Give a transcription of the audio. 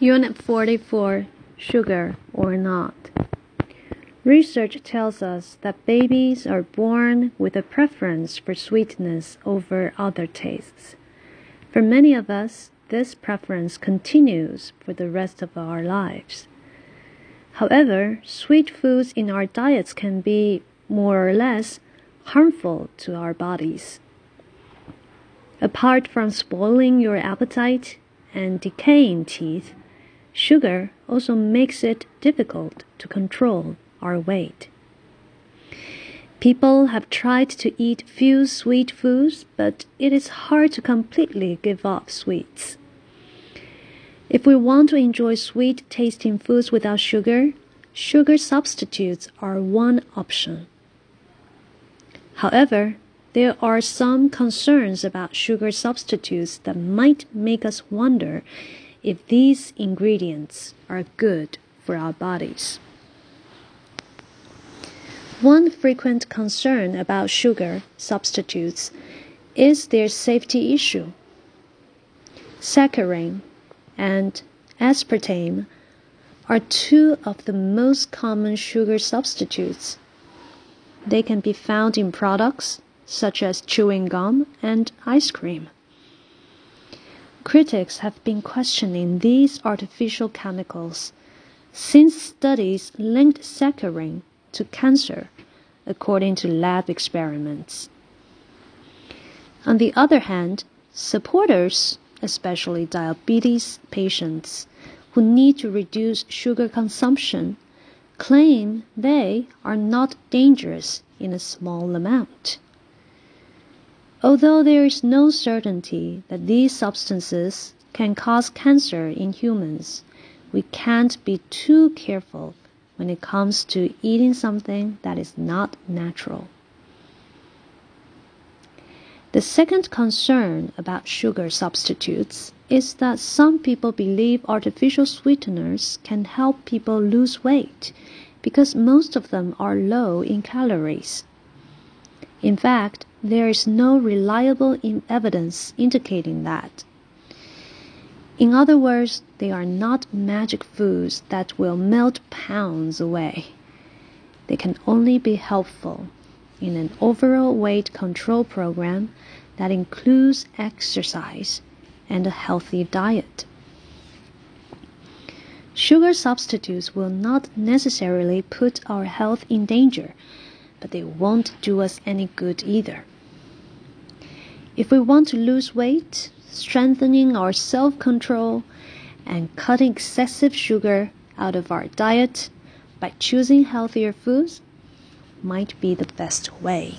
Unit 44 Sugar or Not. Research tells us that babies are born with a preference for sweetness over other tastes. For many of us, this preference continues for the rest of our lives. However, sweet foods in our diets can be more or less harmful to our bodies. Apart from spoiling your appetite and decaying teeth, Sugar also makes it difficult to control our weight. People have tried to eat few sweet foods, but it is hard to completely give up sweets. If we want to enjoy sweet tasting foods without sugar, sugar substitutes are one option. However, there are some concerns about sugar substitutes that might make us wonder if these ingredients are good for our bodies. One frequent concern about sugar substitutes is their safety issue. Saccharin and aspartame are two of the most common sugar substitutes. They can be found in products such as chewing gum and ice cream. Critics have been questioning these artificial chemicals since studies linked saccharin to cancer, according to lab experiments. On the other hand, supporters, especially diabetes patients who need to reduce sugar consumption, claim they are not dangerous in a small amount. Although there is no certainty that these substances can cause cancer in humans, we can't be too careful when it comes to eating something that is not natural. The second concern about sugar substitutes is that some people believe artificial sweeteners can help people lose weight because most of them are low in calories. In fact, there is no reliable evidence indicating that. In other words, they are not magic foods that will melt pounds away. They can only be helpful in an overall weight control program that includes exercise and a healthy diet. Sugar substitutes will not necessarily put our health in danger but they won't do us any good either. If we want to lose weight, strengthening our self control, and cutting excessive sugar out of our diet by choosing healthier foods might be the best way.